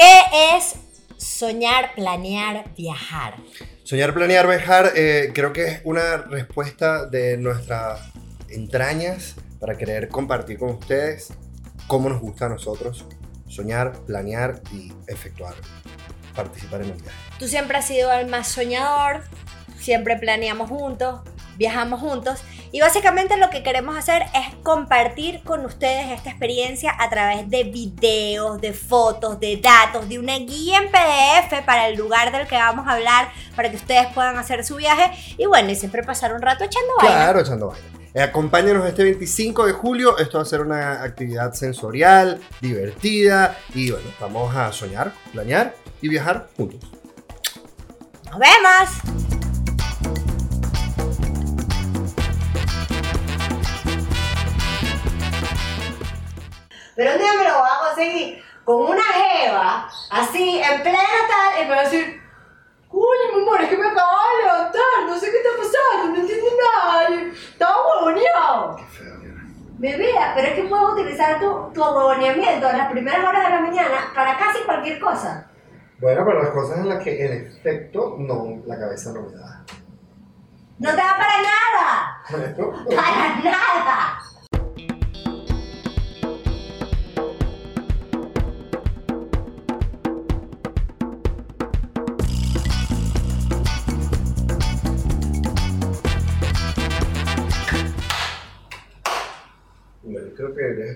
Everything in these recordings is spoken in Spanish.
¿Qué es soñar, planear, viajar? Soñar, planear, viajar, eh, creo que es una respuesta de nuestras entrañas para querer compartir con ustedes cómo nos gusta a nosotros soñar, planear y efectuar, participar en un viaje. Tú siempre has sido el más soñador, siempre planeamos juntos, viajamos juntos y básicamente lo que queremos hacer es compartir con ustedes esta experiencia a través de videos, de fotos, de datos, de una guía en PDF para el lugar del que vamos a hablar, para que ustedes puedan hacer su viaje y bueno, y siempre pasar un rato echando vaina. Claro, echando vaina. Eh, acompáñanos este 25 de julio. Esto va a ser una actividad sensorial, divertida. Y bueno, vamos a soñar, planear y viajar juntos. ¡Nos vemos! Pero un día me lo voy a conseguir con una jeva, así, en plena tal, y me va a decir, Coño, mi amor, es que me acabo de levantar, no sé qué está pasando, no entiendo nada, estaba huevoneado. Qué feo, mira. Bebé, pero es que puedes utilizar tu, tu huevoneamiento en las primeras horas de la mañana para casi cualquier cosa. Bueno, pero las cosas en las que en efecto no, la cabeza no me da. No te da para nada, Bueno, para nada.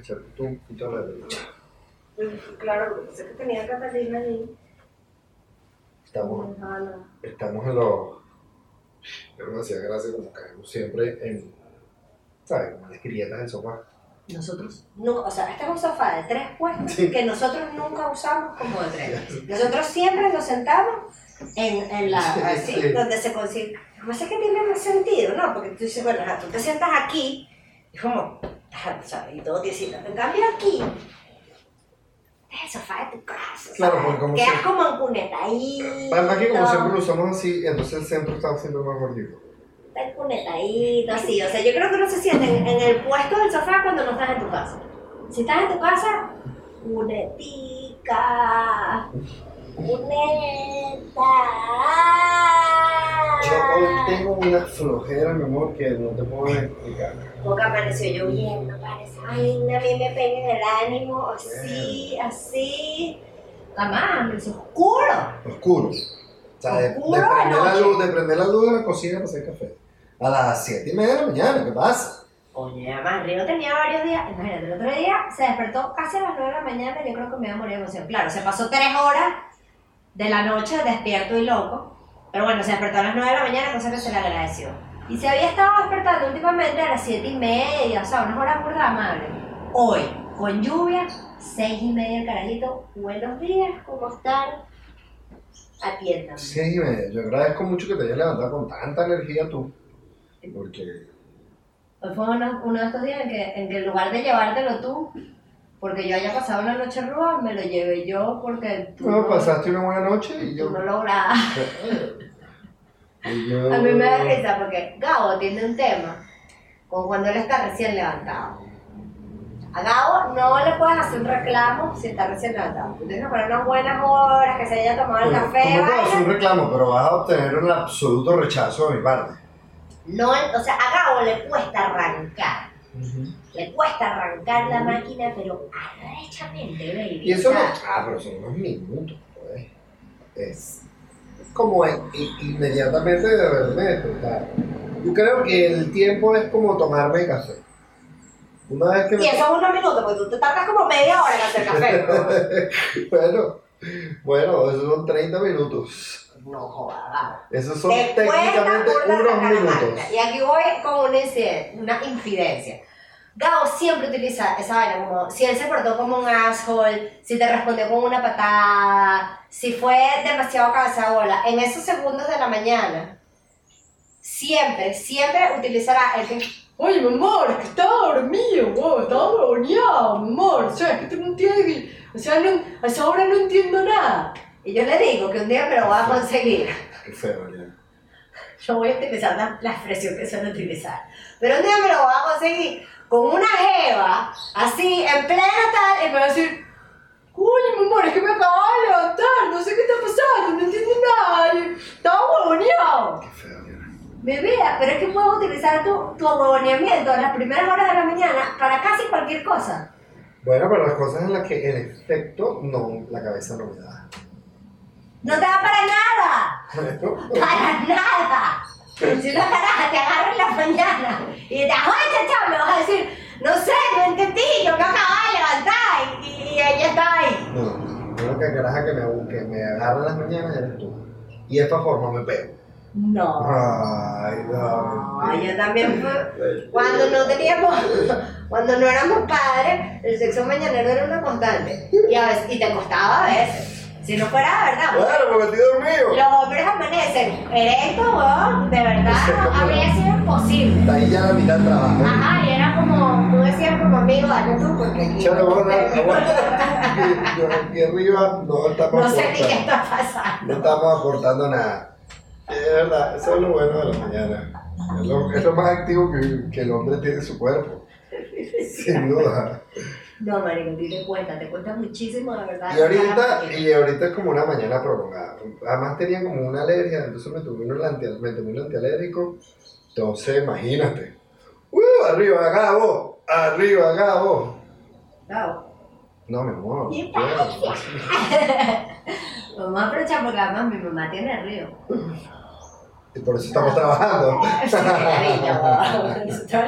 Que de Claro, porque sé que tenía que pedirme ahí. Estamos, estamos en los. Yo me hacía gracia como caemos siempre en. ¿Sabes? Como las grietas del sofá. Nosotros, nunca, o sea, este es un sofá de tres puestos Sí. que nosotros nunca usamos como de tres. Nosotros siempre nos sentamos en, en la, Sí, así, sí. donde se consigue. No sé qué tiene más sentido, ¿no? Porque tú dices, bueno, tú te sientas aquí, y como, ¿sabes? Y todo tiesito. En cambio aquí, el sofá de tu casa. Claro, porque como Quedas si- como enpunetadito. Además que como siempre lo usamos así, entonces el centro está siempre más gordito. Está enpunetadito, así. O sea, yo creo que uno se siente en, en el puesto del sofá cuando no estás en tu casa. Si estás en tu casa, cunetica. Cuneta. Tengo una flojera, mi amor, que no te puedo explicar. Porque amaneció lloviendo, parece. Ay, a mí me pega en el ánimo, así, así. Amaneció oscuro. Oscuro. O sea, de, prender la luz, de prender la luz de la cocina para hacer café. A las 7 y media de la mañana, ¿qué pasa? Oye, además Río tenía varios días, imagínate, el otro día se despertó casi a las 9 de la mañana, yo creo que me iba a morir de emoción. Claro, se pasó 3 horas de la noche despierto y loco, pero bueno, se despertó a las 9 de la mañana, cosa que se le agradeció. Y se había estado despertando últimamente a las 7 y media, o sea, unas horas burda amables. Hoy, con lluvia, 6 y media el carajito, buenos días, ¿cómo están? Atiéndame. 6 y media. Yo agradezco mucho que te hayas levantado con tanta energía tú. Porque. Hoy fue uno, uno de estos días en que, en que en lugar de llevártelo tú, porque yo haya pasado una noche ruda, me lo llevé yo porque tú No, no, pasaste una buena noche y yo. tú no lograbas. yo- A mí me da risa porque Gabo tiene un tema con cuando él está recién levantado. A Gabo no le puedes hacer un reclamo si está recién levantado. Tú tienes que poner unas buenas horas, que se haya tomado el café. tú me puedes hacer un reclamo, pero vas a obtener un absoluto rechazo de mi parte. No, o sea, a Gabo le cuesta arrancar. Le cuesta arrancar la máquina, pero arrechamente, baby. Y eso no. Ah, pero son unos minutos, pues. Es como en- inmediatamente de haberme despertado. Yo creo que el tiempo es como tomarme café. Una vez que Y eso es unos minutos, porque tú te tardas como media hora en hacer café. bueno, bueno, esos son 30 minutos. No, no jodas. Esos son cuesta técnicamente unos minutos. Y aquí voy con una, una infidencia. Gabo siempre utiliza esa vaina como si él se portó como un asshole, si te respondió con una patada, si fue demasiado cabeza de bola. En esos segundos de la mañana, siempre, siempre utilizará el que. Oye, mi amor, que estaba dormido, wow, estaba mi amor, o sea, es que tú no entiendes, o sea, no, a esa hora no entiendo nada. Y yo le digo que un día me lo voy a conseguir. Qué feo, ya. Yo voy a utilizar la, la expresión que suelo utilizar. Pero un día me lo voy a conseguir con una jeva, así, en plena tal, y me decir, uy, mi amor, es que me acabo de levantar, no sé qué está pasando, no entiendo nada, estaba huevoneado. Qué feo. Me vea, pero es que puedo utilizar tu, tu huevoneamiento en las primeras horas de la mañana para casi cualquier cosa. Bueno, pero las cosas en las que en efecto no, la cabeza no me da. No te da para nada. para nada. Si una caraja te agarra en la mañana y te ¡ay, chachá! Me vas a decir, no sé, no entendí, yo me acabo de levantar y, y ella está ahí. No, la única caraja que me, que me agarra en las mañanas eres tú. Y de esta forma me pego. No. Ay, no. Ay, yo también fue. Cuando no teníamos, cuando no éramos padres, el sexo mañanero era una constante. Y, a veces, y te costaba a veces. Si no fuera verdad. Bueno, porque estoy dormido. Los hombres amanecen erectos, weón, de verdad, habría sido imposible. Está ahí ya la mitad del trabajo. Ajá, y era como, tú decías como amigo, dale tú, porque aquí. Chale, bueno, aguanta. Yo aquí arriba no estamos No sé ni qué está pasando. No estamos aportando nada. Es verdad, eso es lo bueno de la mañana. Es lo, es lo más activo que, que el hombre tiene en su cuerpo. Sin duda. No, marico, ti te cuenta, te cuenta muchísimo, de verdad. Y ahorita, y ahorita es como una mañana prolongada. Además tenía como una alergia, entonces me tomé un, anti, me tomé un antialérgico. Entonces, imagínate. ¡Uh! Arriba, Gabo. Arriba, Gabo. Claro. No, mi amor. Bueno. Vamos a aprovechar porque además mi mamá tiene río. Y por eso estamos trabajando. Sí, cariño.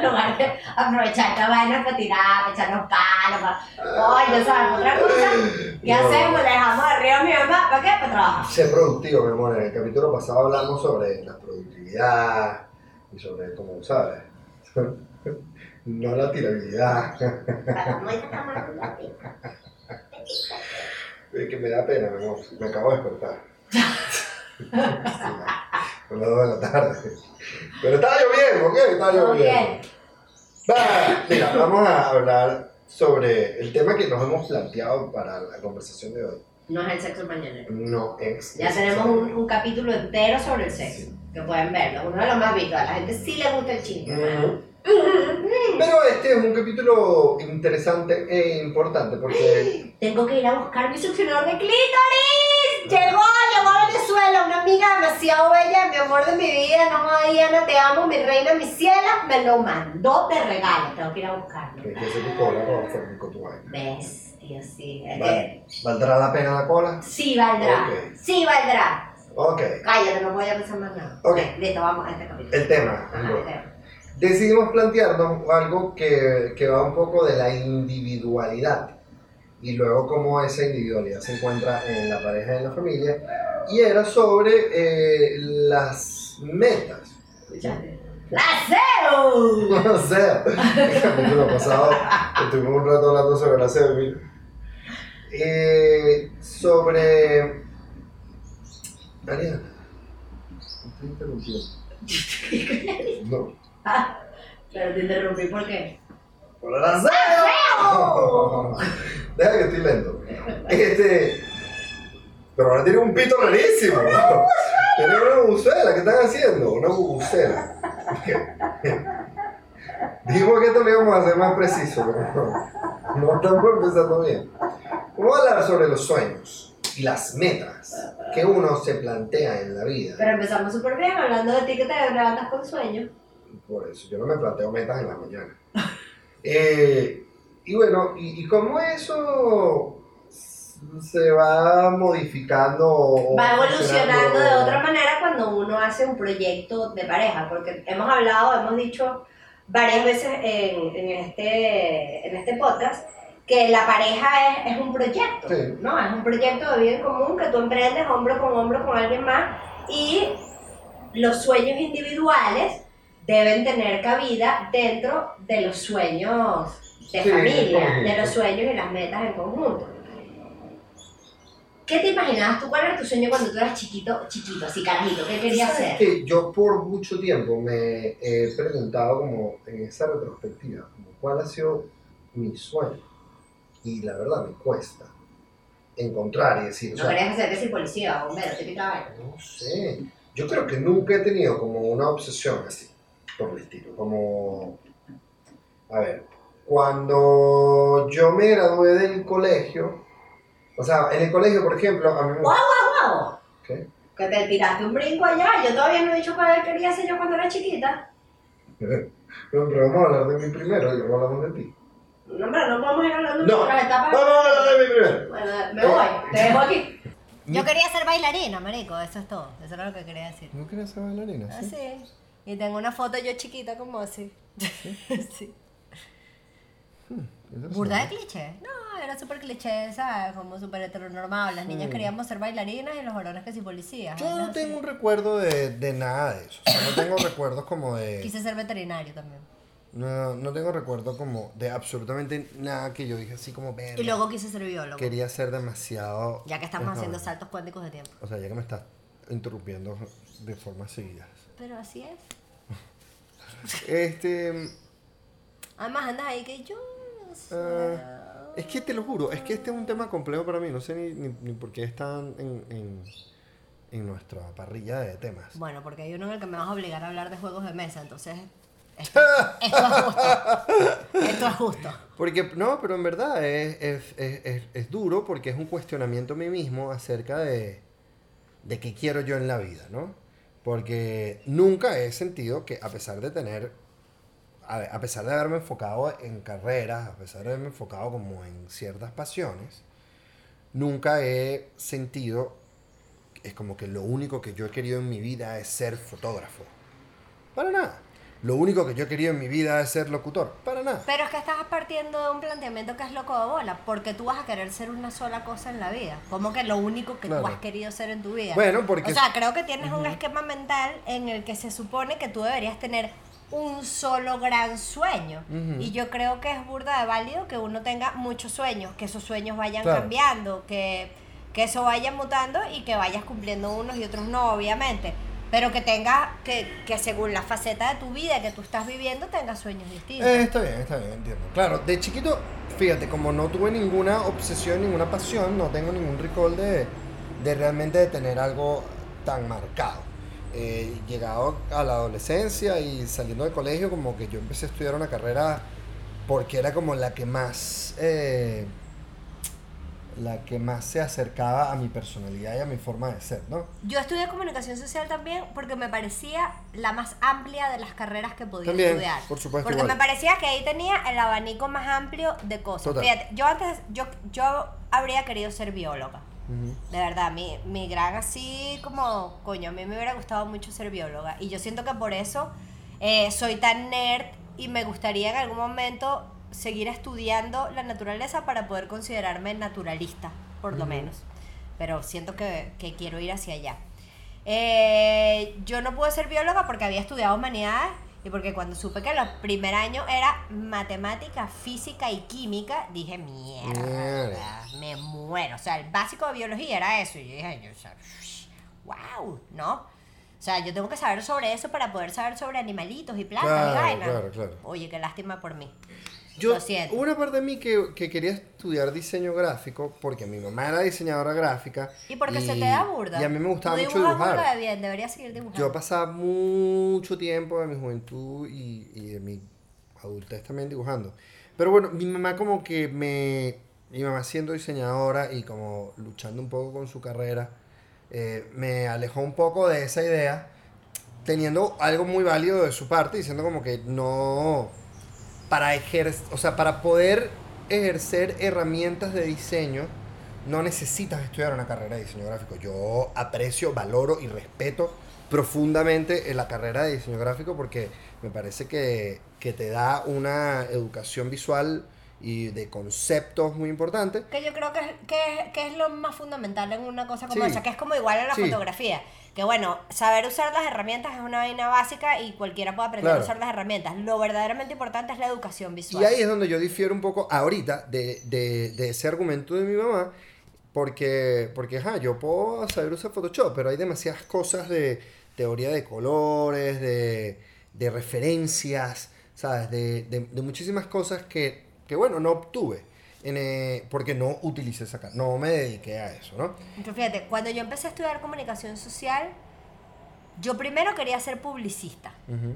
Lugar de aprovechar esta vaina para tirar, para echarnos palos, para. Oye, ¿sabes? Otra cosa. ¿Qué No. hacemos? Le dejamos arriba a mi mamá. ¿Para qué? Para trabajar. Ser productivo, mi amor. En el capítulo pasado hablamos sobre la productividad y sobre, como sabes, no la tirabilidad. Es que me da pena, mi amor. Me acabo de despertar. Son las 2 de la tarde. Pero estaba lloviendo, ¿ok? Estaba lloviendo. Ok. Va, Mira, vamos a hablar sobre el tema que nos hemos planteado para la conversación de hoy. No es el sexo mañanero. No es. Ya tenemos un, un capítulo entero sobre el sexo. Que pueden verlo. Uno de los más vistos. A la gente sí le gusta el chisme. Pero este es un capítulo interesante e importante porque Tengo que ir a buscar mi succionador de clítoris. Llegó, llegó a Venezuela una amiga demasiado bella, amor de mi vida. No, Diana, te amo, mi reina, mi ciela. Me lo mandó de regalo. Tengo que ir a buscarlo. que que se tu cola tu vaina. ¿Ves? Tío, sí. Vale. ¿Valdrá la pena la cola? sí valdrá. Ok. Sí valdrá. Ok. Cállate, no voy a pensar más nada. Ok. Listo, vamos a este capítulo. El tema. Ajá, el tema. Decidimos plantearnos algo que, que va un poco de la individualidad y luego cómo esa individualidad se encuentra en la pareja y en la familia y era sobre eh, las metas. Escuchaste. ¡La No sé, el capítulo pasado estuvimos un rato hablando sobre la CEU. Eh, sobre. Mariana, me estoy interrumpiendo. No. Pero te interrumpí, ¿por qué? ¡Por la CEU! Deja que estoy lento. Este. Pero ahora tiene un pito rarísimo. Tiene una bubucela. ¿Qué están haciendo? Una bubucela. Dijimos que esto lo íbamos a hacer más preciso, pero no, no estamos empezando bien. Vamos a hablar sobre los sueños y las metas que uno se plantea en la vida. Pero empezamos súper bien hablando de ti que te levantas con sueño. Por eso, yo no me planteo metas en la mañana. Eh, y bueno, ¿y, y cómo eso se va modificando? Va evolucionando de otra manera cuando uno hace un proyecto de pareja, porque hemos hablado, hemos dicho varias veces en, en este, en este podcast que la pareja es, es un proyecto, Sí. ¿no? Es un proyecto de vida en común que tú emprendes hombro con hombro con alguien más y los sueños individuales deben tener cabida dentro de los sueños de Sí, familia, de los sueños y las metas en conjunto. ¿Qué te imaginabas tú? ¿Cuál era tu sueño cuando tú eras chiquito, chiquito, así carajito? ¿Qué querías ¿Sabes ser? qué? Yo por mucho tiempo me he preguntado como en esa retrospectiva, como cuál ha sido mi sueño. Y la verdad me cuesta encontrar y decir, o No sea, querías ser que policía, bombero, típica vaina. no sé. Yo creo que nunca he tenido como una obsesión así, por el estilo. Como, a ver, cuando yo me gradué del colegio, o sea, en el colegio, por ejemplo, a mí me... ¡Guau, guau, guau! ¿Qué? Que te tiraste un brinco allá. Yo todavía no he dicho cuál quería ser yo cuando era chiquita. Pero, pero vamos a hablar de mí primero y luego hablamos de ti. No, hombre, no podemos ir hablando No, de las etapas. vamos a hablar de mí primero. Bueno, me voy. Te dejo aquí. Yo quería ser bailarina, marico, eso es todo. Eso era lo que quería decir. ¿No quieres ser bailarina? Ah, sí. Y tengo una foto yo chiquita como así. sí. ¿Burda de cliché? No, era súper cliché, ¿sabes? Como súper heteronormado. Las niñas queríamos ser bailarinas y los varones que sí policías. Yo no así. tengo un recuerdo de, de nada de eso. O sea, no tengo recuerdos como de... Quise ser veterinario también. No, no tengo recuerdo como de absolutamente nada que yo dije así como... "Verga, Y luego quise ser biólogo. Quería ser demasiado... Ya que estamos haciendo saltos cuánticos de tiempo. O sea, ya que me estás interrumpiendo de forma seguidas. Pero así es. Este... Además andas ahí que yo... no sé. ah, es que te lo juro, es que este es un tema complejo para mí. No sé ni, ni, ni por qué están en, en, en nuestra parrilla de temas. Bueno, porque hay uno en el que me vas a obligar a hablar de juegos de mesa, entonces... Esto, esto es justo. Esto es justo. Porque, no, pero en verdad es, es, es, es, es duro porque es un cuestionamiento a mí mismo acerca de, de qué quiero yo en la vida, ¿no? Porque nunca he sentido que a pesar de tener, a, pesar de haberme enfocado en carreras, a pesar de haberme enfocado como en ciertas pasiones, nunca he sentido, es como que lo único que yo he querido en mi vida es ser fotógrafo. Para nada. Lo único que yo he querido en mi vida es ser locutor. Para nada. Pero es que estás partiendo de un planteamiento que es loco de bola, porque tú vas a querer ser una sola cosa en la vida. Como que lo único que Claro. tú has querido ser en tu vida. Bueno, porque- O sea, creo que tienes un esquema mental en el que se supone que tú deberías tener un solo gran sueño. Y yo creo que es burda de válido que uno tenga muchos sueños, que esos sueños vayan Claro. cambiando, que, que eso vaya mutando y que vayas cumpliendo unos y otros no, obviamente. Pero que tengas, que, que según la faceta de tu vida que tú estás viviendo, tengas sueños distintos. Eh, está bien, está bien, entiendo. Claro, de chiquito, fíjate, como no tuve ninguna obsesión, ninguna pasión, no tengo ningún recall de, de realmente de tener algo tan marcado. Eh, llegado a la adolescencia y saliendo del colegio, como que yo empecé a estudiar una carrera porque era como la que más, eh, la que más se acercaba a mi personalidad y a mi forma de ser, ¿no? Yo estudié comunicación social también porque me parecía la más amplia de las carreras que podía También, estudiar. por supuesto, Porque igual. me parecía que ahí tenía el abanico más amplio de cosas. Total. Fíjate, yo antes, yo, yo habría querido ser bióloga. De verdad, mi, mi gran así como, coño, a mí me hubiera gustado mucho ser bióloga. Y yo siento que por eso eh, soy tan nerd y me gustaría en algún momento seguir estudiando la naturaleza para poder considerarme naturalista, por lo menos. Pero siento que, que quiero ir hacia allá. Eh, yo no pude ser bióloga porque había estudiado humanidades y porque cuando supe que el primer año era matemática, física y química, dije, mierda, Mierda. me muero. O sea, el básico de biología era eso. Y yo dije, yo, wow, ¿no? O sea, yo tengo que saber sobre eso para poder saber sobre animalitos y plantas Claro, y vainas. claro, claro. Oye, qué lástima por mí. Yo, Lo siento. hubo una parte de mí que, que quería estudiar diseño gráfico porque mi mamá era diseñadora gráfica. Y porque se te da burda. Y a mí me gustaba Tú mucho dibujas burda de dibujar. bien, deberías seguir dibujando. Yo pasaba mucho tiempo de mi juventud y, y de mi adultez también dibujando. Pero bueno, mi mamá como que me... Mi mamá siendo diseñadora y como luchando un poco con su carrera, eh, me alejó un poco de esa idea, teniendo algo muy válido de su parte, diciendo como que no... Para ejercer, o sea, para poder ejercer herramientas de diseño, no necesitas estudiar una carrera de diseño gráfico. Yo aprecio, valoro y respeto profundamente en la carrera de diseño gráfico porque me parece que, que te da una educación visual y de conceptos muy importante. Que yo creo que es, que, es- que es lo más fundamental en una cosa como Sí. esa, que es como igual en la Sí. fotografía. Que bueno, saber usar las herramientas es una vaina básica y cualquiera puede aprender Claro. a usar las herramientas. Lo verdaderamente importante es la educación visual. Y ahí es donde yo difiero un poco ahorita de, de, de ese argumento de mi mamá, porque, porque ajá, yo puedo saber usar Photoshop, pero hay demasiadas cosas de teoría de colores, de, de referencias, ¿sabes? De muchísimas cosas que, que, bueno, no obtuve, en, eh, porque no utilicé esa ca- no me dediqué a eso, ¿no? Entonces, fíjate, cuando yo empecé a estudiar comunicación social, yo primero quería ser publicista. Ujú.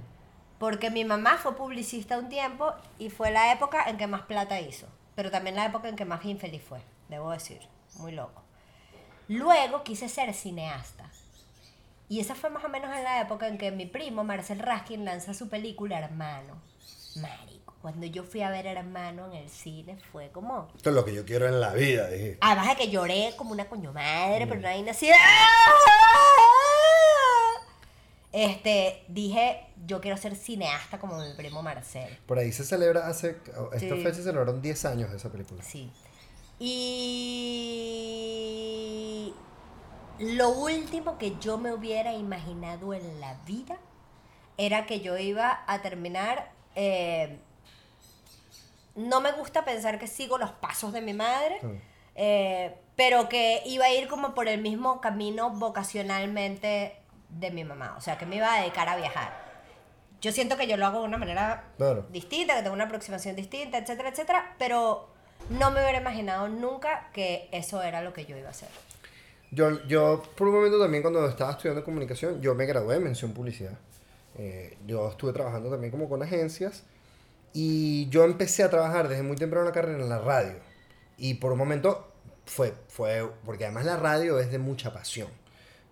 Porque mi mamá fue publicista un tiempo y fue la época en que más plata hizo. Pero también la época en que más infeliz fue, debo decir. Muy loco. Luego quise ser cineasta. Y esa fue más o menos en la época en que mi primo, Marcel Raskin, lanza su película Hermano. Marico, cuando yo fui a ver Hermano en el cine fue como... Esto es lo que yo quiero en la vida, dije. Además de que lloré como una coño madre, Mm. pero nadie así. Este, dije, yo quiero ser cineasta como mi primo Marcel. Por ahí se celebra hace. Esta Sí. fecha se celebraron 10 años de esa película. Sí. Y lo último que yo me hubiera imaginado en la vida era que yo iba a terminar. eh, no me gusta pensar que sigo los pasos de mi madre, eh, pero que iba a ir como por el mismo camino vocacionalmente de mi mamá. O sea, que me iba a dedicar a viajar. Yo siento que yo lo hago de una manera Claro. distinta, que tengo una aproximación distinta, etcétera, etcétera, pero no me hubiera imaginado nunca que eso era lo que yo iba a hacer. Yo, yo, por un momento también, cuando estaba estudiando comunicación, yo me gradué en mención publicidad. Eh, yo estuve trabajando también como con agencias. Y yo empecé a trabajar desde muy temprano la carrera en la radio. Y por un momento fue, fue, porque además la radio es de mucha pasión.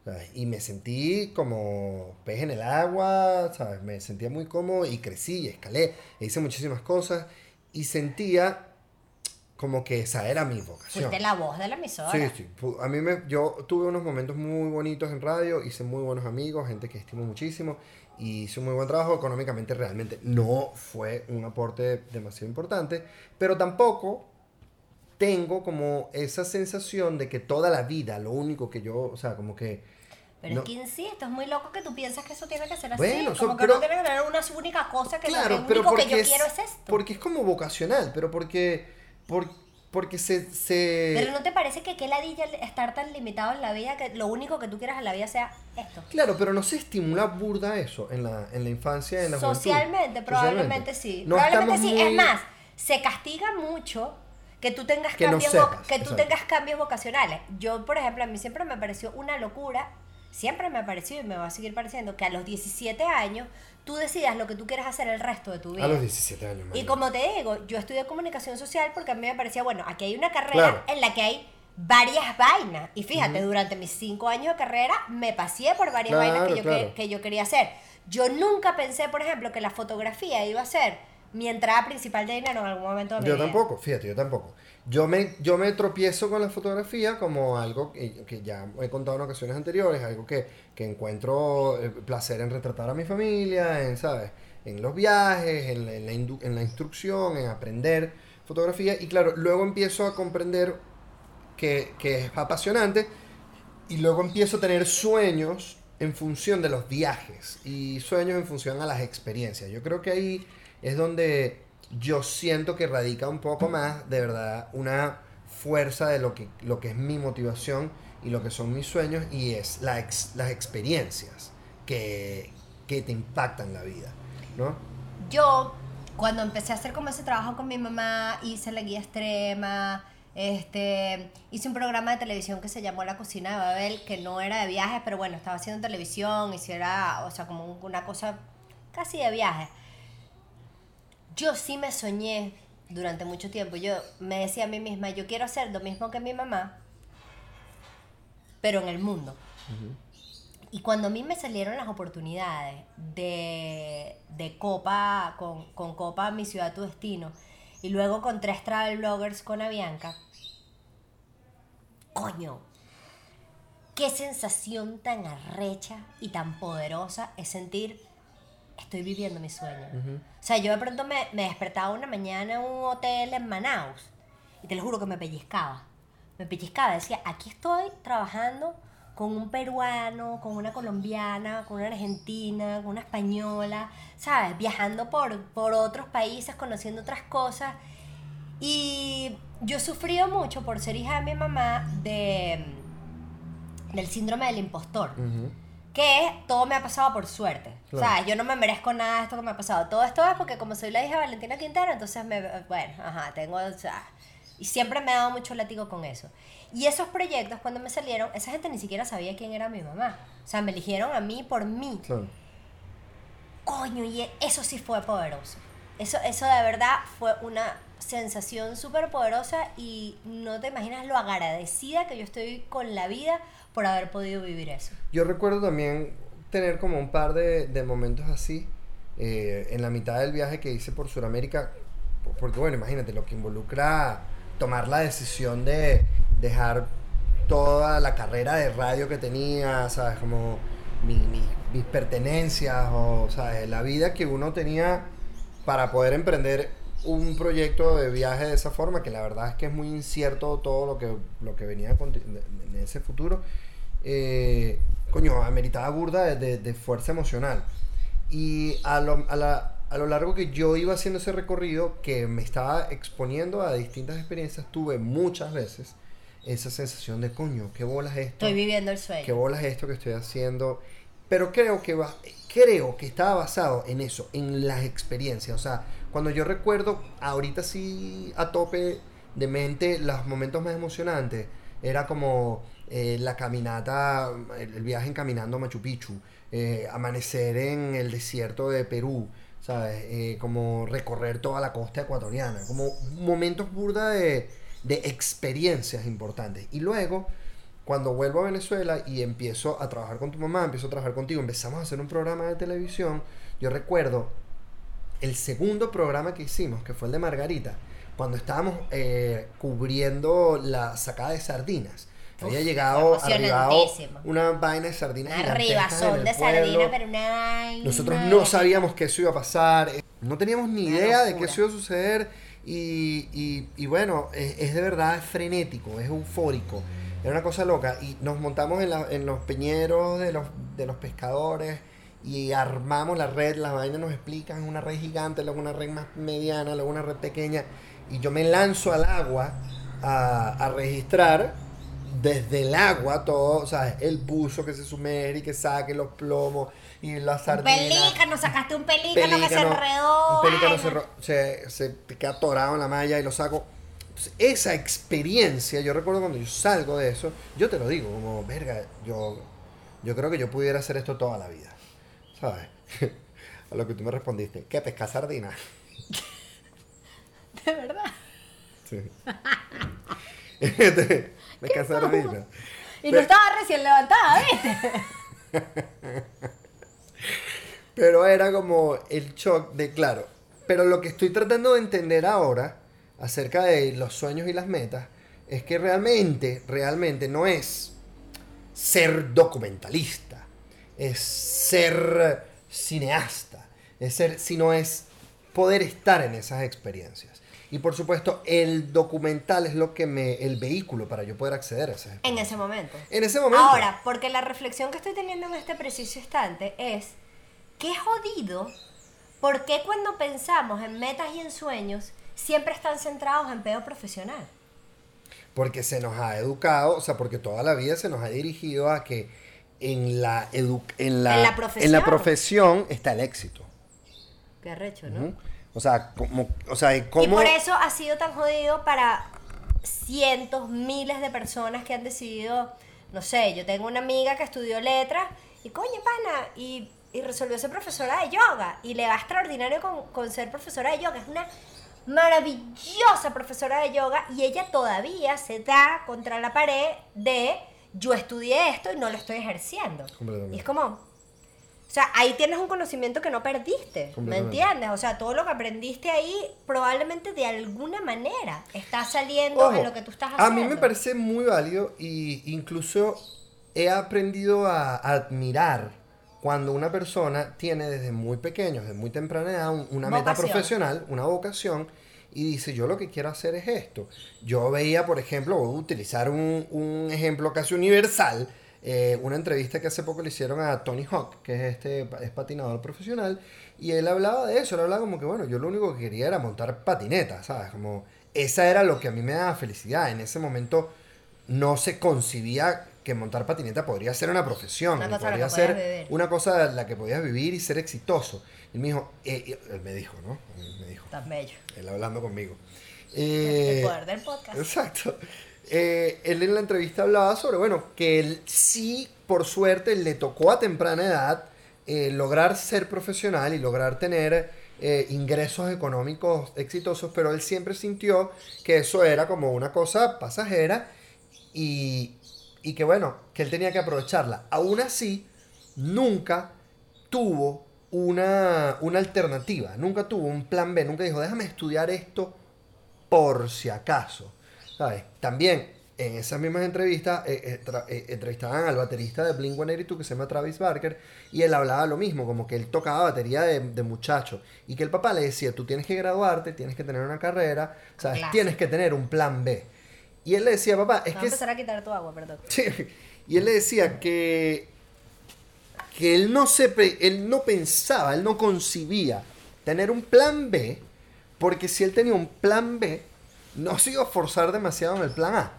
¿sabes? Y me sentí como pez en el agua, ¿sabes? Me sentía muy cómodo y crecí y escalé. E hice muchísimas cosas. Y sentía como que esa era mi vocación. Fuiste la voz de la emisora. Sí, sí. A mí me, yo tuve unos momentos muy bonitos en radio, hice muy buenos amigos, gente que estimo muchísimo y hice un muy buen trabajo. Económicamente realmente no fue un aporte demasiado importante, pero tampoco tengo como esa sensación de que toda la vida lo único que yo, o sea, como que... Pero no- es que insisto, es muy loco que tú piensas que eso tiene que ser así. Bueno, como so- que pero- no tiene que tener una única cosa que lo Claro, pero único porque que yo es, quiero es esto. porque es como vocacional, pero porque, por- porque se... se Pero ¿no te parece que qué ladilla estar tan limitado en la vida que lo único que tú quieras en la vida sea esto? Claro, pero no se estimula burda eso en la, en la infancia, en la juventud. Socialmente, probablemente sí. No probablemente sí. muy- Es más, se castiga mucho que tú tengas Que cambios sepas, que tú tengas cambios vocacionales. Yo, por ejemplo, a mí siempre me pareció una locura, siempre me ha parecido y me va a seguir pareciendo que a los 17 años tú decidas lo que tú quieres hacer el resto de tu vida. A los 17 años. Y como te digo, yo estudié comunicación social porque a mí me parecía, bueno, aquí hay una carrera Claro. en la que hay varias vainas. Y fíjate, durante mis cinco años de carrera me pasé por varias Claro, vainas que yo, que, yo quería hacer. Yo nunca pensé, por ejemplo, que la fotografía iba a ser mi entrada principal de dinero en algún momento de mi Yo vida. tampoco, fíjate, yo tampoco. Yo me, yo me tropiezo con la fotografía como algo que, que ya he contado en ocasiones anteriores, algo que, que encuentro eh, placer en retratar a mi familia, en, ¿sabes? En los viajes, en la, en la indu- en la instrucción, en aprender fotografía. Y claro, luego empiezo a comprender que, que es apasionante y luego empiezo a tener sueños en función de los viajes y sueños en función a las experiencias. Yo creo que ahí es donde yo siento que radica un poco más, de verdad, una fuerza de lo que, lo que es mi motivación y lo que son mis sueños y es la ex- las experiencias que, que te impactan la vida, ¿no? Yo, cuando empecé a hacer como ese trabajo con mi mamá, hice la guía extrema, este, hice un programa de televisión que se llamó La Cocina de Babel, que no era de viajes, pero bueno, estaba haciendo televisión, hiciera, o sea, como un- una cosa casi de viajes. Yo sí me soñé durante mucho tiempo, yo me decía a mí misma, yo quiero hacer lo mismo que mi mamá, pero en el mundo. Y cuando a mí me salieron las oportunidades de, de Copa, con, con Copa Mi Ciudad Tu Destino, y luego con tres travel bloggers con Avianca, coño, qué sensación tan arrecha y tan poderosa es sentir, estoy viviendo mi sueño. O sea, yo de pronto me, me despertaba una mañana en un hotel en Manaus, y te lo juro que me pellizcaba. Me pellizcaba, decía, aquí estoy trabajando con un peruano, con una colombiana, con una argentina, con una española, ¿sabes? Viajando por, por otros países, conociendo otras cosas. Y yo he sufrido mucho por ser hija de mi mamá de, del síndrome del impostor. Ujú. Que todo me ha pasado por suerte. Claro. O sea, yo no me merezco nada de esto que me ha pasado. Todo esto es porque como soy la hija de Valentina Quintero, entonces me, bueno, ajá, tengo, o sea, y siempre me ha dado mucho látigo con eso. Y esos proyectos cuando me salieron, esa gente ni siquiera sabía quién era mi mamá. O sea, me eligieron a mí por mí. Claro. Coño, y eso sí fue poderoso. Eso, eso de verdad fue una sensación súper poderosa y no te imaginas lo agradecida que yo estoy con la vida por haber podido vivir eso. Yo recuerdo también tener como un par de, de momentos así eh, en la mitad del viaje que hice por Sudamérica, porque bueno, imagínate lo que involucra tomar la decisión de dejar toda la carrera de radio que tenía, ¿sabes? Como mi- mi- mis pertenencias o, ¿sabes? La vida que uno tenía para poder emprender un proyecto de viaje de esa forma, que la verdad es que es muy incierto todo lo que, lo que venía en ese futuro. Eh, coño, ameritaba burda de, de- de fuerza emocional. Y a lo, a, la- a lo largo que yo iba haciendo ese recorrido, que me estaba exponiendo a distintas experiencias, tuve muchas veces esa sensación de coño, qué bolas esto. Estoy viviendo el sueño. qué bolas esto que estoy haciendo. Pero creo que va, creo que estaba basado en eso, en las experiencias. O sea, cuando yo recuerdo ahorita sí a tope de mente los momentos más emocionantes, era como eh, la caminata, el, viaje caminando a Machu Picchu, eh, amanecer en el desierto de Perú, ¿sabes? Eh, como recorrer toda la costa ecuatoriana, como momentos burda de, de experiencias importantes. Y luego, cuando vuelvo a Venezuela y empiezo a trabajar con tu mamá, empiezo a trabajar contigo, empezamos a hacer un programa de televisión, yo recuerdo el segundo programa que hicimos, que fue el de Margarita, cuando estábamos eh, cubriendo la sacada de sardinas. Había Uf, llegado, arribado una vaina de sardinas Una ribazón de pueblo. sardina, pero una vaina. Nosotros no sabíamos que eso iba a pasar, eh, no teníamos ni Una idea de que eso iba a suceder y, y- y bueno, es, es de verdad frenético, es eufórico, era una cosa loca y nos montamos en, la- en los peñeros de los, de los pescadores y armamos la red, las vainas nos explican, una red gigante, luego una red más mediana, luego una red pequeña y yo me lanzo al agua a, a registrar desde el agua todo, o sea, el buzo que se sumerge y que saque los plomos y las Un sardinas. pelícano, sacaste un pelícano, que se Pelícano, enredó. Un pelícano se, se, queda atorado en la malla y lo saco. Entonces, esa experiencia, yo recuerdo cuando yo salgo de eso, yo te lo digo, como, verga, yo, yo creo que yo pudiera hacer esto toda la vida. ¿Sabes? A lo que tú me respondiste, ¿qué pesca sardina? De verdad. Sí. pesca sardina. Y no estaba recién levantada, ¿viste? Pero era como el shock de, claro. Pero lo que estoy tratando de entender ahora acerca de los sueños y las metas es que realmente, realmente no es ser documentalista, es ser cineasta, es ser, sino es poder estar en esas experiencias. Y por supuesto, el documental es lo que me, el vehículo para yo poder acceder a esas En ese momento. En ese momento. Ahora, porque la reflexión que estoy teniendo en este preciso instante es, qué jodido, ¿por qué cuando pensamos en metas y en sueños siempre están centrados en pedo profesional? Porque se nos ha educado, o sea, porque toda la vida se nos ha dirigido a que en la, edu- en la, En la profesión. en la profesión está el éxito. Qué recho, ¿no? O sea, como, o sea, y Y cómo... por eso ha sido tan jodido para cientos, miles de personas que han decidido, no sé, yo tengo una amiga que estudió letras y coño, pana, y, y resolvió ser profesora de yoga y le va extraordinario con, con ser profesora de yoga. Es una maravillosa profesora de yoga y ella todavía se da contra la pared de yo estudié esto y no lo estoy ejerciendo. Y es como, o sea, ahí tienes un conocimiento que no perdiste, ¿me entiendes? O sea, todo lo que aprendiste ahí probablemente de alguna manera está saliendo Ojo, en lo que tú estás A haciendo. mí me parece muy válido y incluso he aprendido a admirar cuando una persona tiene desde muy pequeño, desde muy temprana edad, un- una meta profesional, una vocación y dice, yo lo que quiero hacer es esto. Yo veía, por ejemplo, voy a utilizar un, un ejemplo casi universal, eh, una entrevista que hace poco le hicieron a Tony Hawk, que es este es patinador profesional, y él hablaba de eso, él hablaba como que, bueno, yo lo único que quería era montar patineta, ¿sabes? Como, esa era lo que a mí me daba felicidad. En ese momento no se concibía que montar patineta podría ser una profesión, Una podría ser una cosa en la que podías vivir y ser exitoso. Y me dijo, eh, él me dijo, ¿no? Él me dijo, Estás bello. él hablando conmigo. el Eh, poder del podcast. Exacto. Eh, él en la entrevista hablaba sobre, bueno, que él sí, por suerte, le tocó a temprana edad eh, lograr ser profesional y lograr tener eh, ingresos económicos exitosos, pero él siempre sintió que eso era como una cosa pasajera y, y que bueno, que él tenía que aprovecharla. Aún así, nunca tuvo una, una alternativa, nunca tuvo un plan B, nunca dijo, déjame estudiar esto por si acaso. ¿Sabes? También en esas mismas entrevistas eh, eh, eh, entrevistaban al baterista de Blink 182 que se llama Travis Barker y él hablaba lo mismo, como que él tocaba batería de, de muchacho y que el papá le decía, tú tienes que graduarte, tienes que tener una carrera, ¿sabes? Tienes que tener un plan B. Y él le decía, papá, es Voy a que... empezar a quitar tu agua, perdón. Sí, Y él le decía que, que él, no se, él no pensaba, él no concibía tener un plan B, porque si él tenía un plan B, no se iba a forzar demasiado en el plan A.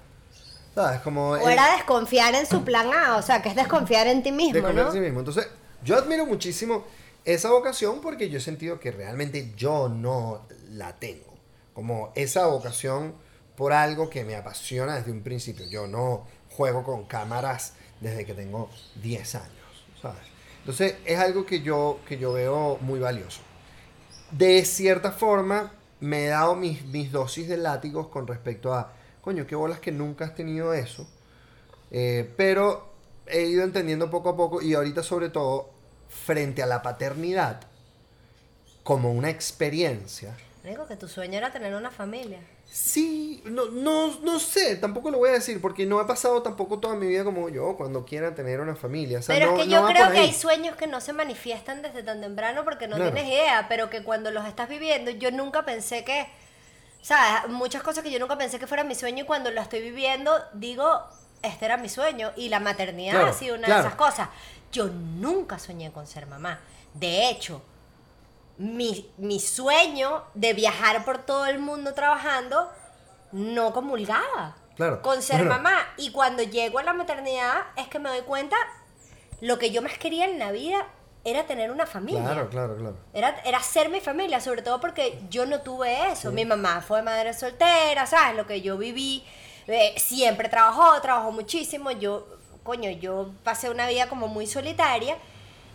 ¿Sabes? Como O él- era desconfiar en su plan A, o sea, que es desconfiar en ti mismo, de confiar ¿no? en sí mismo. Entonces, yo admiro muchísimo esa vocación porque yo he sentido que realmente yo no la tengo. Como esa vocación por algo que me apasiona desde un principio. Yo no juego con cámaras desde que tengo 10 años, ¿sabes? Entonces, es algo que yo, que yo veo muy valioso. De cierta forma, me he dado mis, mis dosis de látigos con respecto a, coño, qué bolas que nunca has tenido eso. Eh, pero he ido entendiendo poco a poco y ahorita sobre todo frente a la paternidad como una experiencia. Digo que tu sueño era tener una familia. Sí, no, no, no sé, tampoco lo voy a decir porque no he pasado tampoco toda mi vida como yo cuando quiera tener una familia. O sea, pero no- es que yo creo que hay sueños que no se manifiestan desde tan temprano porque no Claro. tienes idea, pero que cuando los estás viviendo, yo nunca pensé que, ¿sabes? Muchas cosas que yo nunca pensé que fuera mi sueño y cuando lo estoy viviendo, digo, este era mi sueño y la maternidad Claro, ha sido una claro. de esas cosas. Yo nunca soñé con ser mamá. De hecho, mi, mi sueño de viajar por todo el mundo trabajando no comulgaba Claro. con ser Bueno. mamá. Y cuando llego a la maternidad es que me doy cuenta lo que yo más quería en la vida era tener una familia. Claro, claro, claro. Era, era ser mi familia, sobre todo porque yo no tuve eso. Mi mamá fue madre soltera, ¿sabes? Lo que yo viví. eh, siempre trabajó, trabajó muchísimo. Yo, coño, yo pasé una vida como muy solitaria.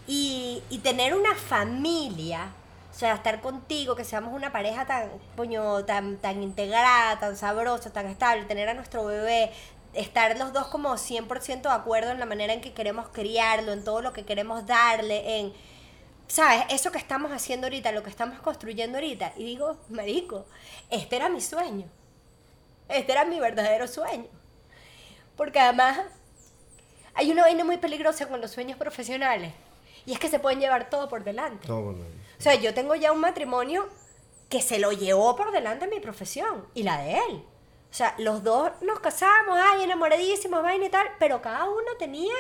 Y, y tener una familia, o sea, estar contigo, que seamos una pareja tan, coño, tan, tan integrada, tan sabrosa, tan estable, tener a nuestro bebé, estar los dos como 100% de acuerdo en la manera en que queremos criarlo, en todo lo que queremos darle, en, ¿sabes? Eso que estamos haciendo ahorita, lo que estamos construyendo ahorita. Y digo, marico, este era mi sueño. Este era mi verdadero sueño. Porque además hay una vaina muy peligrosa con los sueños profesionales. Y es que se pueden llevar todo por delante. Todo bueno. O sea, yo tengo ya un matrimonio que se lo llevó por delante mi profesión y la de él. O sea, los dos nos casamos, ay, enamoradísimos, vaina y tal, pero cada uno tenía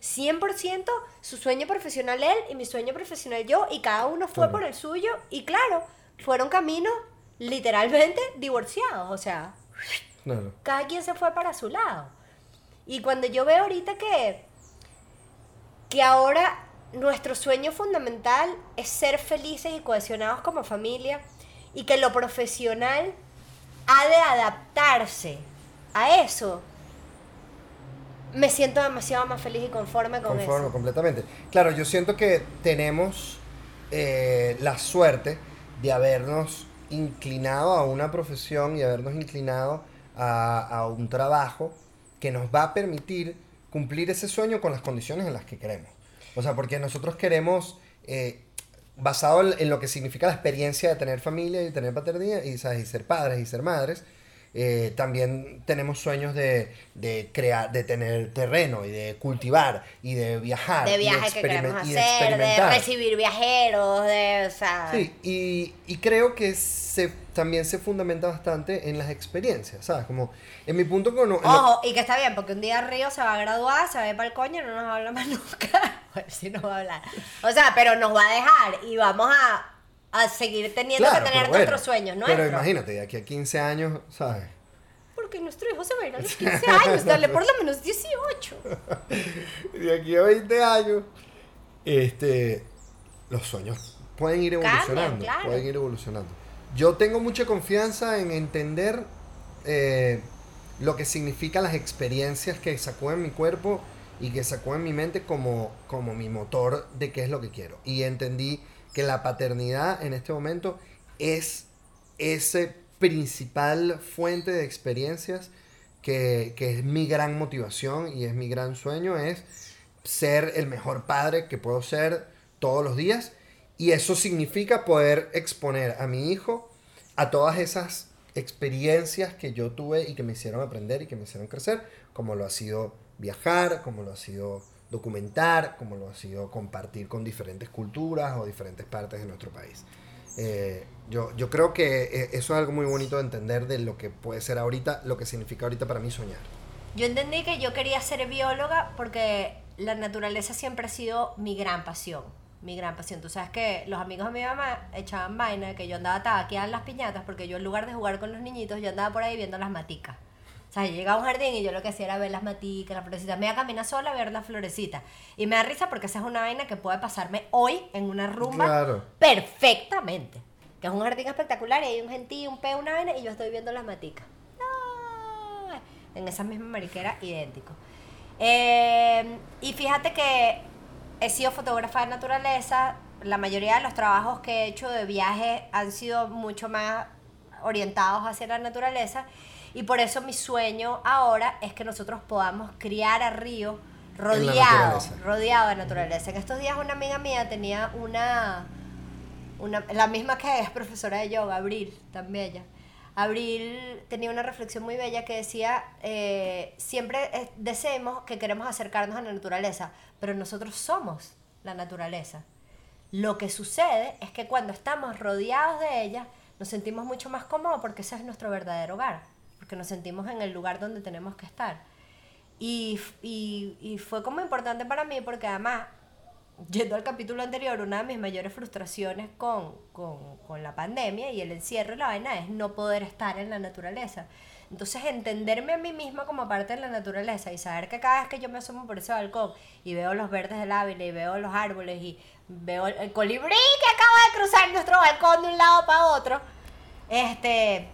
100% su sueño profesional él y mi sueño profesional yo, y cada uno fue Claro. por el suyo, y claro, fueron caminos literalmente divorciados, o sea, Claro. cada quien se fue para su lado. Y cuando yo veo ahorita que, que ahora nuestro sueño fundamental es ser felices y cohesionados como familia y que lo profesional ha de adaptarse a eso, me siento demasiado más feliz y conforme con Conforme, eso. completamente. Claro, yo siento que tenemos eh, la suerte de habernos inclinado a una profesión y habernos inclinado a, a un trabajo que nos va a permitir cumplir ese sueño con las condiciones en las que queremos. O sea, porque nosotros queremos, eh, basado en, en lo que significa la experiencia de tener familia y tener paternidad y, ¿sabes? y ser padres y ser madres, eh, también tenemos sueños de, de crear, de tener terreno y de cultivar y de viajar. De viajes que queremos de hacer, de recibir viajeros, de, o sea, Sí, y, y creo que se, también se fundamenta bastante en las experiencias, ¿sabes? Como en mi punto con... lo- Ojo, y que está bien, porque un día Río se va a graduar, se va a ir para el coño, no nos habla más nunca. Bueno, sí nos va a hablar. O sea, pero nos va a dejar y vamos a, a seguir teniendo Claro, que tener bueno, nuestros sueños, ¿no? Pero imagínate, de aquí a 15 años, ¿sabes? Porque nuestro hijo se va a ir a los 15 años, dale por lo menos 18. De aquí a 20 años, este, los sueños pueden ir evolucionando. claro. Pueden ir evolucionando. Yo tengo mucha confianza en entender eh, lo que significan las experiencias que sacuden mi cuerpo y que sacuden mi mente como, como mi motor de qué es lo que quiero. Y entendí que la paternidad en este momento es ese principal fuente de experiencias que, que es mi gran motivación y es mi gran sueño, es ser el mejor padre que puedo ser todos los días. Y eso significa poder exponer a mi hijo a todas esas experiencias que yo tuve y que me hicieron aprender y que me hicieron crecer, como lo ha sido viajar, como lo ha sido documentar, como lo ha sido compartir con diferentes culturas o diferentes partes de nuestro país. Eh, yo, yo creo que eh, eso es algo muy bonito de entender de lo que puede ser ahorita, lo que significa ahorita para mí soñar. Yo entendí que yo quería ser bióloga porque la naturaleza siempre ha sido mi gran pasión. Mi gran pasión. Tú sabes que los amigos de mi mamá echaban vaina que yo andaba tabaqueada en las piñatas porque yo en lugar de jugar con los niñitos, yo andaba por ahí viendo las maticas. O sea, yo llegaba a un jardín y yo lo que hacía era ver las maticas, las florecitas. Me iba a caminar sola a ver las florecitas. Y me da risa porque esa es una vaina que puede pasarme hoy en una rumba Claro. perfectamente. Que es un jardín espectacular y hay un gentío, un peo, una vaina y yo estoy viendo las maticas. Ay, En esa misma mariquera, idéntico. Eh, y fíjate que he sido fotógrafa de naturaleza. La mayoría de los trabajos que he hecho de viaje han sido mucho más orientados hacia la naturaleza. Y por eso mi sueño ahora es que nosotros podamos criar a Río rodeado, rodeado de naturaleza. En estos días una amiga mía tenía una, una, la misma que es profesora de yoga, Abril, tan bella. Abril tenía una reflexión muy bella que decía, eh, siempre eh, deseemos que queremos acercarnos a la naturaleza, pero nosotros somos la naturaleza. Lo que sucede es que cuando estamos rodeados de ella, nos sentimos mucho más cómodos porque ese es nuestro verdadero hogar, porque nos sentimos en el lugar donde tenemos que estar. Y, y, y fue como importante para mí porque además, yendo al capítulo anterior, una de mis mayores frustraciones con, con, con la pandemia y el encierro y la vaina es no poder estar en la naturaleza. Entonces, entenderme a mí misma como parte de la naturaleza y saber que cada vez que yo me asomo por ese balcón y veo los verdes del Ávila y veo los árboles y veo el, colibrí que acaba de cruzar nuestro balcón de un lado para otro, este,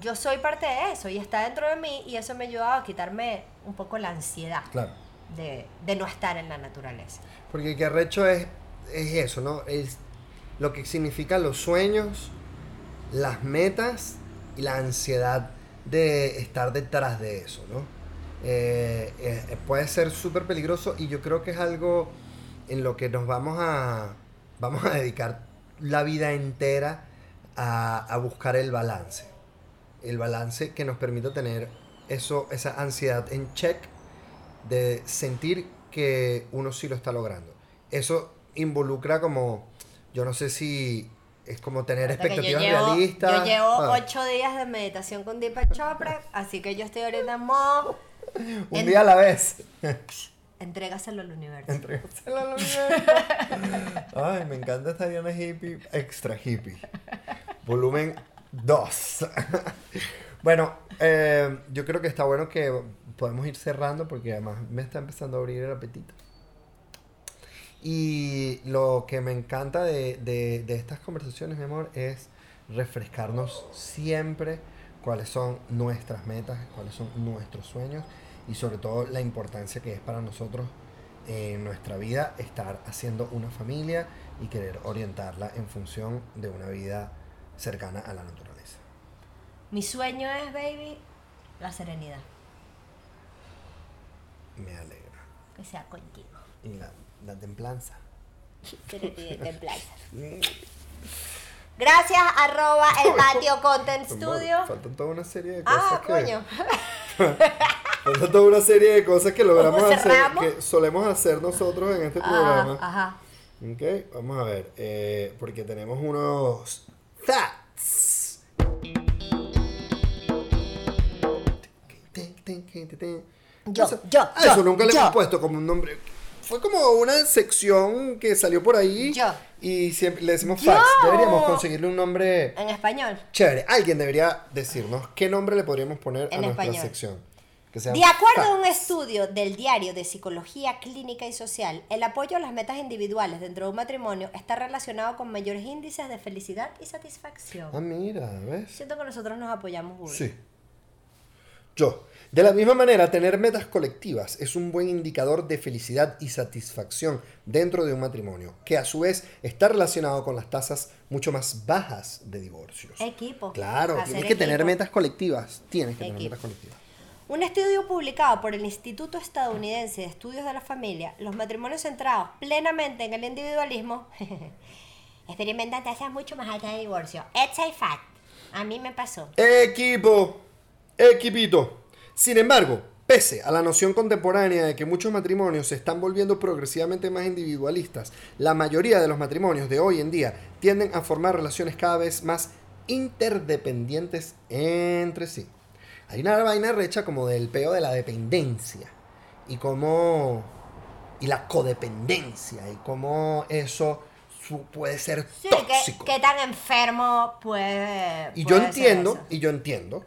yo soy parte de eso y está dentro de mí y eso me ayuda a quitarme un poco la ansiedad Claro. de, de no estar en la naturaleza. Porque que arrecho es, es eso, ¿no? Es lo que significan los sueños, las metas y la ansiedad de estar detrás de eso, ¿no? Eh, eh, puede ser súper peligroso y yo creo que es algo en lo que nos vamos a, vamos a dedicar la vida entera a, a buscar el balance. El balance que nos permita tener eso, esa ansiedad en check de sentir que uno sí lo está logrando. Eso involucra como, yo no sé si es como tener Hasta expectativas yo llevo, realistas. Yo llevo Ah, ocho días de meditación con Deepak Chopra, así que yo estoy ahorita en modo un en- día a la vez. entrégaselo al universo. Entrégaselo al universo. Ay, me encanta esta Diana hippie, extra hippie. Volumen 2. bueno, eh, yo creo que está bueno que podemos ir cerrando porque además me está empezando a abrir el apetito. Y lo que me encanta de, de- de estas conversaciones, mi amor, es refrescarnos siempre cuáles son nuestras metas, cuáles son nuestros sueños y sobre todo la importancia que es para nosotros en nuestra vida estar haciendo una familia y querer orientarla en función de una vida cercana a la naturaleza. Mi sueño es, baby, la serenidad, Me alegra. que sea contigo. Y la, la templanza. Serenidad templanza. Gracias, arroba el patio content studio. Faltan toda una serie de cosas Ah, que... coño. Falta toda una serie de cosas que logramos ¿Cómo hacer, que solemos hacer nosotros en este Ajá, programa. ajá. Ok, vamos a ver, eh, porque tenemos unos facts. Yo, Eso- yo, ah, yo, Eso nunca le yo. hemos puesto como un nombre. Fue como una sección que salió por ahí. Yo. Y siempre le decimos Yo. facts. Deberíamos conseguirle un nombre En español. chévere. Alguien debería decirnos qué nombre le podríamos poner a En nuestra español. sección. De acuerdo a un estudio del Diario de Psicología Clínica y Social, el apoyo a las metas individuales dentro de un matrimonio está relacionado con mayores índices de felicidad y satisfacción. Ah, mira, ¿ves? Siento que nosotros nos apoyamos burda. Sí. Yo. De la misma manera, tener metas colectivas es un buen indicador de felicidad y satisfacción dentro de un matrimonio, que a su vez está relacionado con las tasas mucho más bajas de divorcios. Equipo. Claro, Hacer tienes que tener metas colectivas. Tienes que tener metas colectivas. Un estudio publicado por el Instituto Estadounidense de Estudios de la Familia, los matrimonios centrados plenamente en el individualismo experimentan tasas mucho más altas de divorcio. It's a fact. A mí me pasó. Equipo, equipito. Sin embargo, pese a la noción contemporánea de que muchos matrimonios se están volviendo progresivamente más individualistas, la mayoría de los matrimonios de hoy en día tienden a formar relaciones cada vez más interdependientes entre sí. Hay una vaina recha como del peo de la dependencia y como y la codependencia y cómo eso puede ser Sí, tóxico. ¿qué, tan enfermo puede. Y yo puede entiendo, y yo entiendo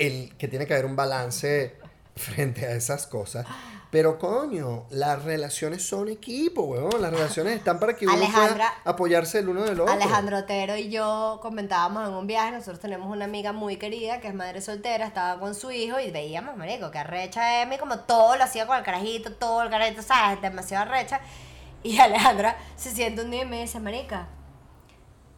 el que tiene que haber un balance frente a esas cosas. Pero coño, las relaciones son equipo, weón. Las relaciones están para que uno pueda apoyarse el uno del otro. Alejandro Otero y yo comentábamos en un viaje, nosotros tenemos una amiga muy querida que es madre soltera, estaba con su hijo y veíamos, marico, que arrecha Emi, como todo lo hacía con el carajito, todo el carajito, ¿sabes? Demasiado arrecha. Y Alejandra se siente un día y me dice, marica,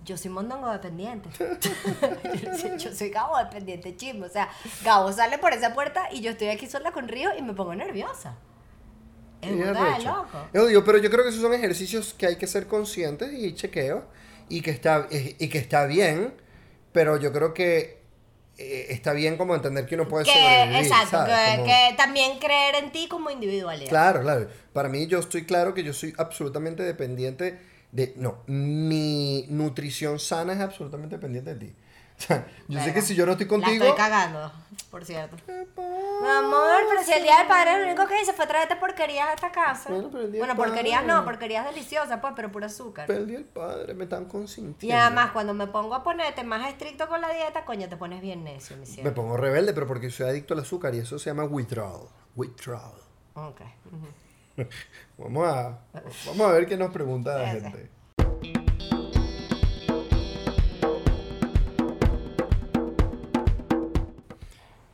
yo soy mondongo dependiente. yo, soy Gabo dependiente, chismo. O sea, Gabo sale por esa puerta y yo estoy aquí sola con Río y me pongo nerviosa. Es Sí, verdad, loco. Yo digo, pero yo creo que esos son ejercicios que hay que ser conscientes y chequeo. Y que está, y que está bien. Pero yo creo que eh, está bien como entender que uno puede Que, sobrevivir. exacto, que, Como- que también creer en ti como individualidad. Claro, claro. Para mí yo estoy claro que yo soy absolutamente dependiente de... No, mi nutrición sana es absolutamente dependiente de ti. O sea, yo sé que si yo no estoy La contigo... estoy cagando, por cierto. Mi amor, pero si el día del padre lo único que hice fue traerte porquerías a esta casa. Bueno, pero el día bueno, del porquerías padre. no, porquerías deliciosas, pues, pero puro azúcar. Perdí el padre, me están consintiendo. Y además, cuando me pongo a ponerte más estricto con la dieta, coño, te pones bien necio, mi Me cielo. pongo rebelde, pero porque soy adicto al azúcar y eso se llama withdrawal. Withdrawal. Ok. Vamos a, vamos a ver qué nos pregunta la gente.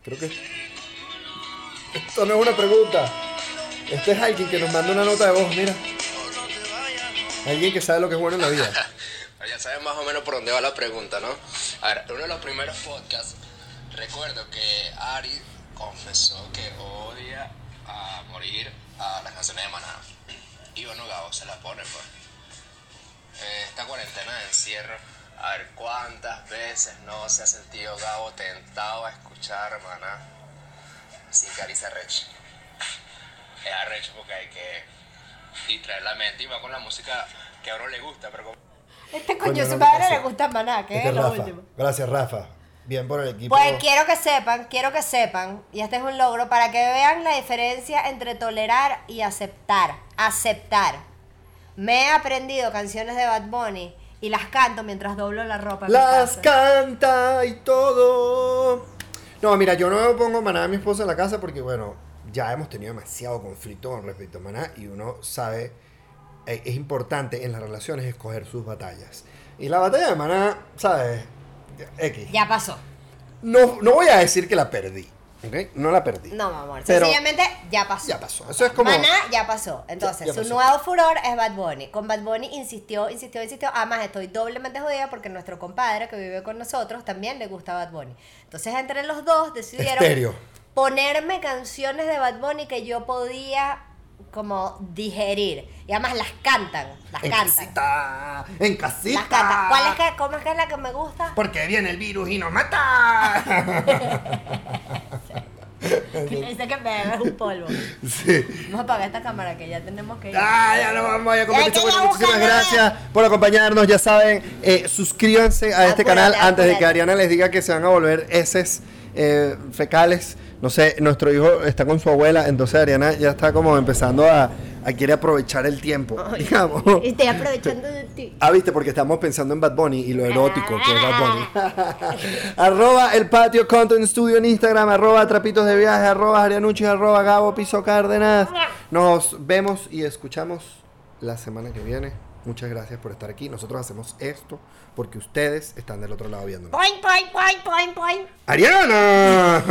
Creo que esto no es una pregunta. Este es alguien que nos manda una nota de voz, mira. Alguien que sabe lo que es bueno en la vida. Ya sabes más o menos por dónde va la pregunta, ¿no? A ver, en uno de los primeros podcasts, recuerdo que Ari confesó que odia a morir a las canciones de Maná. Y bueno, Gabo se la pone, pues. Eh, esta cuarentena de encierro, a ver cuántas veces no se ha sentido Gabo tentado a escuchar Maná sin que Ari se arreche. Es arrecho porque hay que distraer la mente y va con la música que a uno le gusta, pero como Este coño, Coño, su no, madre gracias. le gusta maná, que Este es es lo Rafa. último. Gracias, Rafa. Bien por el equipo. Pues quiero que sepan, quiero que sepan, y este es un logro, para que vean la diferencia entre tolerar y aceptar. Aceptar. Me he aprendido canciones de Bad Bunny y las canto mientras doblo la ropa. en mi Las casa. canta y todo. No, mira, yo no pongo maná a mi esposa en la casa porque, bueno, ya hemos tenido demasiado conflicto con respecto a maná y uno sabe, eh, es importante en las relaciones escoger sus batallas. Y la batalla de maná, ¿sabes? X. Ya pasó. No, no voy a decir que la perdí, ¿ok? No la perdí. No, mi amor. Pero- Sencillamente ya pasó. Ya pasó. Eso es como... Maná ya pasó. Entonces, Ya- ya su pasó. nuevo furor es Bad Bunny. Con Bad Bunny insistió, insistió, insistió. Además, estoy doblemente jodida porque nuestro compadre que vive con nosotros también le gusta Bad Bunny. Entonces, entre los dos decidieron Estéreo. ponerme canciones de Bad Bunny que yo podía como digerir. Y además las cantan, las En cantan. casita, en casita. Las cantan. ¿Cuál es que, cómo es que es la que me gusta? Porque viene el virus y nos mata. Dice que me es un polvo. sí. Vamos a apagar esta cámara que ya tenemos que ir. Ah, ya lo vamos a Ya competir. que Bueno, muchísimas gracias por acompañarnos. Ya saben, eh, suscríbanse a este Apúrate, canal antes de que. Ariana les diga que se van a volver heces eh, fecales. No sé, nuestro hijo está con su abuela, entonces Ariana ya está como empezando a, a quiere aprovechar el tiempo, digamos. Y estoy aprovechando de ti. Ah, viste, porque estamos pensando en Bad Bunny y lo erótico que es Bad Bunny. arroba el patio content studio en Instagram, arroba trapitos de viaje, arroba Arianucci, arroba Gabo Piso Cárdenas. Nos vemos y escuchamos la semana que viene. Muchas gracias por estar aquí. Nosotros hacemos esto porque ustedes están del otro lado viéndonos. Point, point, point, point, point. ¡Ariana!